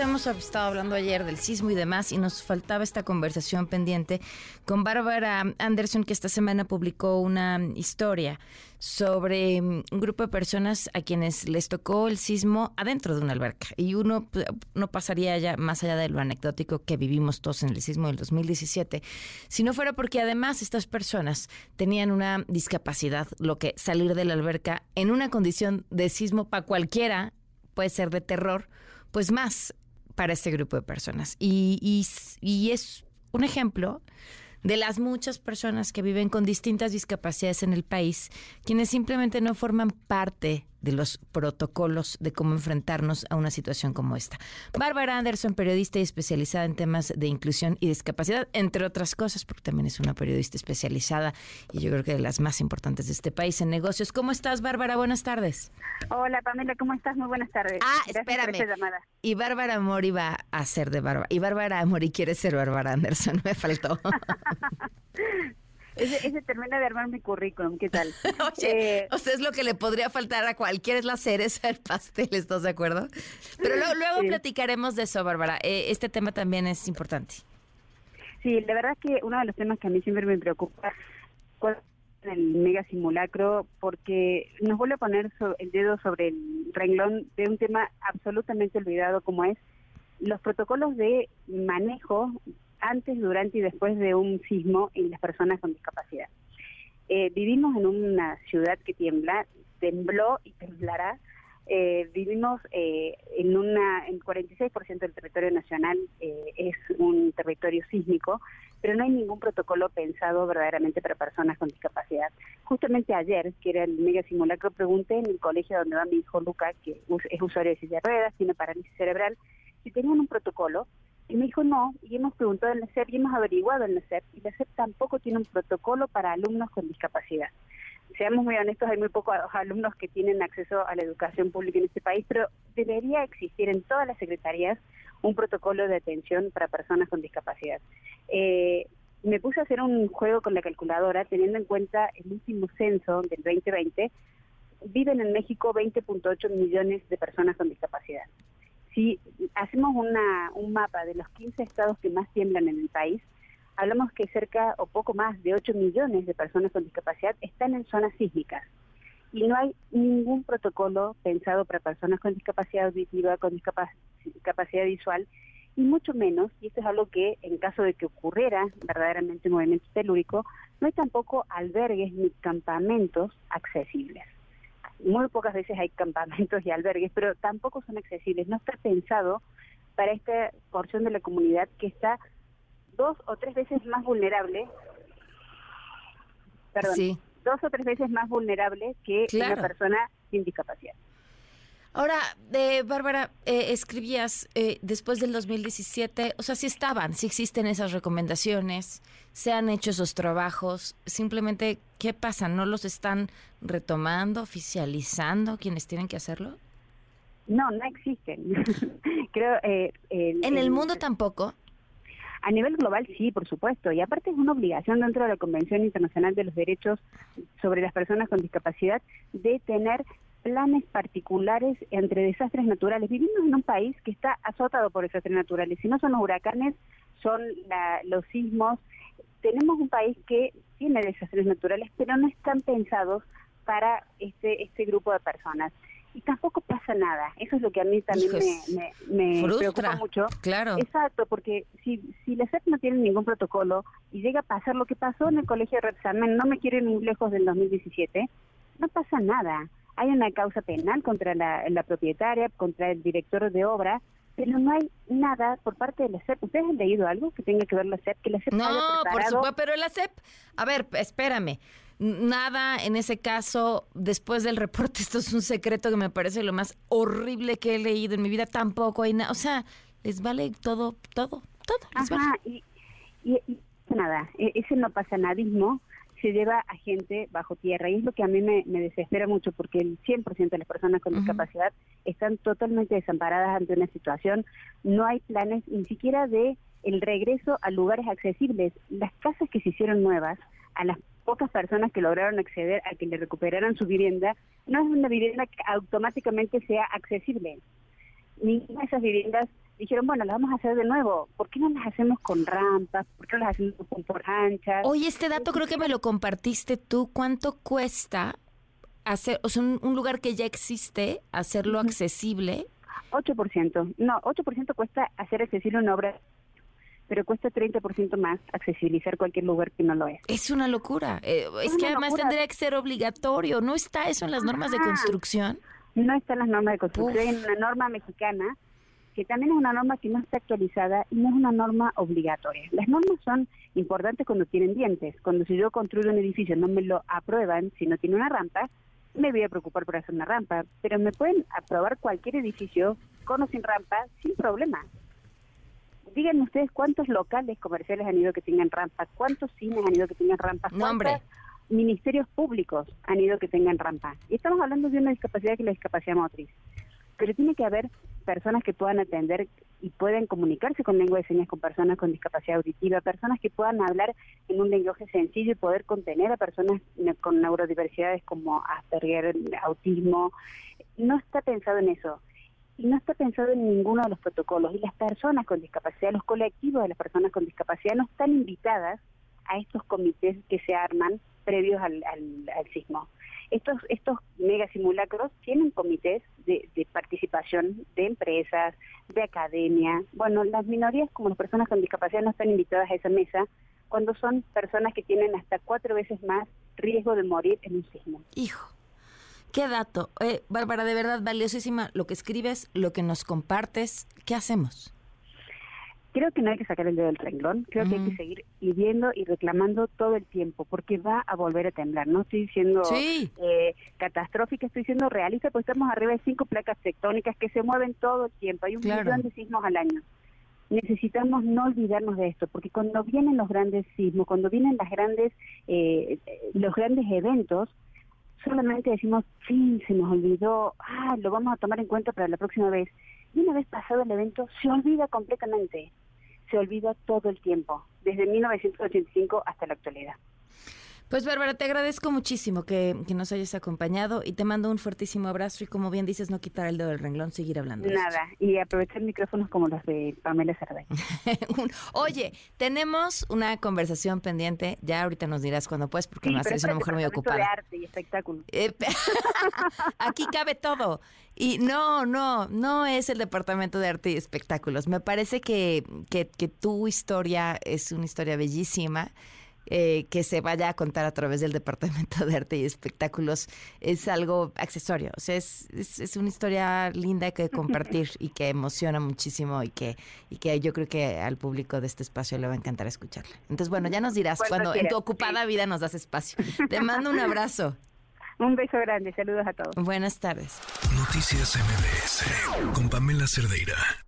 Hemos estado hablando ayer del sismo y demás y nos faltaba esta conversación pendiente con Bárbara Anderson que esta semana publicó una historia sobre mm, un grupo de personas a quienes les tocó el sismo adentro de una alberca. Y uno no pasaría ya más allá de lo anecdótico que vivimos todos en el sismo del 2017 si no fuera porque además estas personas tenían una discapacidad lo que salir de la alberca en una condición de sismo para cualquiera puede ser de terror pues más para este grupo de personas. Y, y, y es un ejemplo de las muchas personas que viven con distintas discapacidades en el país, quienes simplemente no forman parte de los protocolos de cómo enfrentarnos a una situación como esta. Bárbara Anderson, periodista y especializada en temas de inclusión y discapacidad, entre otras cosas, porque también es una periodista especializada y yo creo que de las más importantes de este país en negocios. ¿Cómo estás, Bárbara? Buenas tardes. Hola, Pamela, ¿cómo estás? Muy buenas tardes. Ah, espérame. Y Bárbara Mori va a ser de Bárbara. Y Bárbara Mori quiere ser Bárbara Anderson, me faltó. Ese, termina de armar mi currículum, ¿qué tal? Eh, o sea, es lo que le podría faltar a cualquiera, es la cereza del pastel, ¿estás de acuerdo? Pero luego, platicaremos de eso, Bárbara. Eh, este tema también es importante. Sí, la verdad es que uno de los temas que a mí siempre me preocupa es el mega simulacro, porque nos vuelve a poner el dedo sobre el renglón de un tema absolutamente olvidado como es los protocolos de manejo antes, durante y después de un sismo en las personas con discapacidad. Eh, vivimos en una ciudad que tiembla, tembló y temblará. Eh, vivimos eh, en una, el 46% del territorio nacional es un territorio sísmico, pero no hay ningún protocolo pensado verdaderamente para personas con discapacidad. Justamente ayer, que era el mega simulacro, pregunté en el colegio donde va mi hijo Luca, que es usuario de silla de ruedas, tiene parálisis cerebral, si tenían un protocolo y me dijo no, y hemos preguntado la SEP y hemos averiguado la SEP, y la SEP tampoco tiene un protocolo para alumnos con discapacidad. Seamos muy honestos, hay muy pocos alumnos que tienen acceso a la educación pública en este país, pero debería existir en todas las secretarías un protocolo de atención para personas con discapacidad. Eh, me puse a hacer un juego con la calculadora teniendo en cuenta el último censo del 2020. Viven en México 20.8 millones de personas con discapacidad si hacemos un mapa de los 15 estados que más tiemblan en el país, hablamos que cerca o poco más de 8 millones de personas con discapacidad están en zonas sísmicas. Y no hay ningún protocolo pensado para personas con discapacidad auditiva, con discapacidad visual, y mucho menos, y esto es algo que en caso de que ocurriera verdaderamente movimiento telúrico, no hay tampoco albergues ni campamentos accesibles muy pocas veces hay campamentos y albergues, pero tampoco son accesibles. No está pensado para esta porción de la comunidad que está dos o tres veces más vulnerable, perdón, dos o tres veces más vulnerable que una persona sin discapacidad. Ahora, de Bárbara, eh, escribías eh, después del 2017, o sea, si estaban, si existen esas recomendaciones, se han hecho esos trabajos, simplemente, ¿qué pasa? ¿No los están retomando, oficializando quienes tienen que hacerlo? No, no existen. Creo. Eh, ¿En el mundo tampoco? A nivel global sí, por supuesto, y aparte es una obligación dentro de la Convención Internacional de los Derechos sobre las Personas con Discapacidad de tener planes particulares entre desastres naturales. Vivimos en un país que está azotado por desastres naturales. Si no son los huracanes, son los sismos. Tenemos un país que tiene desastres naturales, pero no están pensados para este, este grupo de personas. Y tampoco pasa nada. Eso es lo que a mí también me, preocupa mucho. Claro. Exacto, porque si, si la SEP no tiene ningún protocolo y llega a pasar lo que pasó en el colegio de Repsamen, no me quiero ir muy lejos del 2017, no pasa nada hay una causa penal contra la, propietaria, contra el director de obra, pero no hay nada por parte de la SEP. ¿Ustedes han leído algo que tenga que ver la SEP? Que la SEP no, por supuesto, pero la SEP, a ver, espérame. Nada en ese caso, después del reporte, esto es un secreto que me parece lo más horrible que he leído en mi vida. Tampoco hay nada, o sea, les vale todo, todo, todo. Ajá, y, y, nada, e, ese no pasa nadismo se lleva a gente bajo tierra y es lo que a mí me, desespera mucho porque el 100% de las personas con discapacidad están totalmente desamparadas ante una situación, no hay planes ni siquiera de el regreso a lugares accesibles. Las casas que se hicieron nuevas, a las pocas personas que lograron acceder a que le recuperaran su vivienda, no es una vivienda que automáticamente sea accesible. Ninguna de esas viviendas dijeron, bueno, las vamos a hacer de nuevo. ¿Por qué no las hacemos con rampas? ¿Por qué no las hacemos con por anchas? Oye, este dato creo que me lo compartiste tú. ¿Cuánto cuesta hacer, o sea, un, lugar que ya existe, hacerlo accesible? 8%. No, 8% cuesta hacer accesible una obra pero cuesta 30% más accesibilizar cualquier lugar que no lo es. Es una locura. Eh, es, que además tendría que ser obligatorio. ¿No está eso en las normas de construcción? No está en las normas de construcción. Hay una norma mexicana que también es una norma que no está actualizada y no es una norma obligatoria. Las normas son importantes cuando tienen dientes. Cuando si yo construyo un edificio no me lo aprueban si no tiene una rampa, me voy a preocupar por hacer una rampa. Pero me pueden aprobar cualquier edificio con o sin rampa sin problema díganme ustedes cuántos locales comerciales han ido que tengan rampa, cuántos cines han ido que tengan rampa, cuántos ministerios públicos han ido que tengan rampa. Y estamos hablando de una discapacidad que es la discapacidad motriz. Pero tiene que haber personas que puedan atender y puedan comunicarse con lengua de señas con personas con discapacidad auditiva, personas que puedan hablar en un lenguaje sencillo y poder contener a personas con neurodiversidades como Asperger, autismo. No está pensado en eso y no está pensado en ninguno de los protocolos. Y las personas con discapacidad, los colectivos de las personas con discapacidad no están invitadas a estos comités que se arman previos al, sismo. Estos, estos mega simulacros tienen comités de, de, participación de empresas, de academia. Bueno, las minorías como las personas con discapacidad no están invitadas a esa mesa cuando son personas que tienen hasta cuatro veces más riesgo de morir en un sismo. Hijo. Qué dato. Eh, Bárbara, de verdad, valiosísima lo que escribes, lo que nos compartes. ¿Qué hacemos? Creo que no hay que sacar el dedo del renglón, creo que hay que seguir pidiendo y reclamando todo el tiempo, porque va a volver a temblar. No estoy diciendo eh, catastrófica, estoy diciendo realista, porque estamos arriba de cinco placas tectónicas que se mueven todo el tiempo. Hay un millón de sismos al año. Necesitamos no olvidarnos de esto, porque cuando vienen los grandes sismos, cuando vienen las grandes, eh, los grandes eventos, solamente decimos, sí, se nos olvidó, ah, lo vamos a tomar en cuenta para la próxima vez. Y una vez pasado el evento, se olvida completamente, se olvida todo el tiempo, desde 1985 hasta la actualidad. Pues Bárbara, te agradezco muchísimo que, nos hayas acompañado y te mando un fuertísimo abrazo y como bien dices, no quitar el dedo del renglón, seguir hablando. Nada, y aprovechar micrófonos como los de Pamela Cerday. Oye, tenemos una conversación pendiente, ya ahorita nos dirás cuando puedes, porque no es una mujer muy ocupada. De arte y espectáculo. Eh, aquí cabe todo. Y no, no, no es el departamento de arte y espectáculos. Me parece que, que, que tu historia es una historia bellísima eh, que se vaya a contar a través del Departamento de Arte y Espectáculos es algo accesorio. O sea, es, es, una historia linda que compartir y que emociona muchísimo y que, y que yo creo que al público de este espacio le va a encantar escucharla. Entonces, bueno, ya nos dirás cuando, en tu ocupada vida nos das espacio. Te mando un abrazo. Un beso grande, saludos a todos. Buenas tardes. Noticias MBS con Pamela Cerdeira.